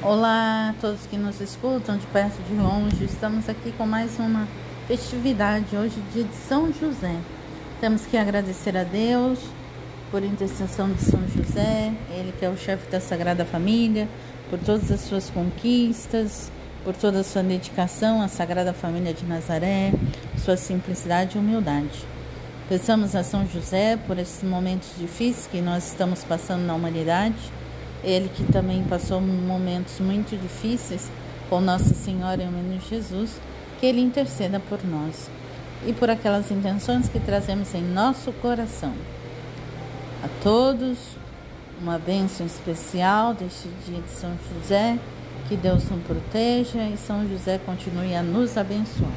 Olá a todos que nos escutam de perto e de longe. Estamos aqui com mais uma festividade hoje dia de São José. Temos que agradecer a Deus por intercessão de São José, ele que é o chefe da Sagrada Família, por todas as suas conquistas, por toda a sua dedicação à Sagrada Família de Nazaré, sua simplicidade e humildade. Peçamos a São José por esses momentos difíceis que nós estamos passando na humanidade ele que também passou momentos muito difíceis com Nossa Senhora e o Menino Jesus, que ele interceda por nós e por aquelas intenções que trazemos em nosso coração. A todos, uma bênção especial deste dia de São José, que Deus nos proteja e São José continue a nos abençoar.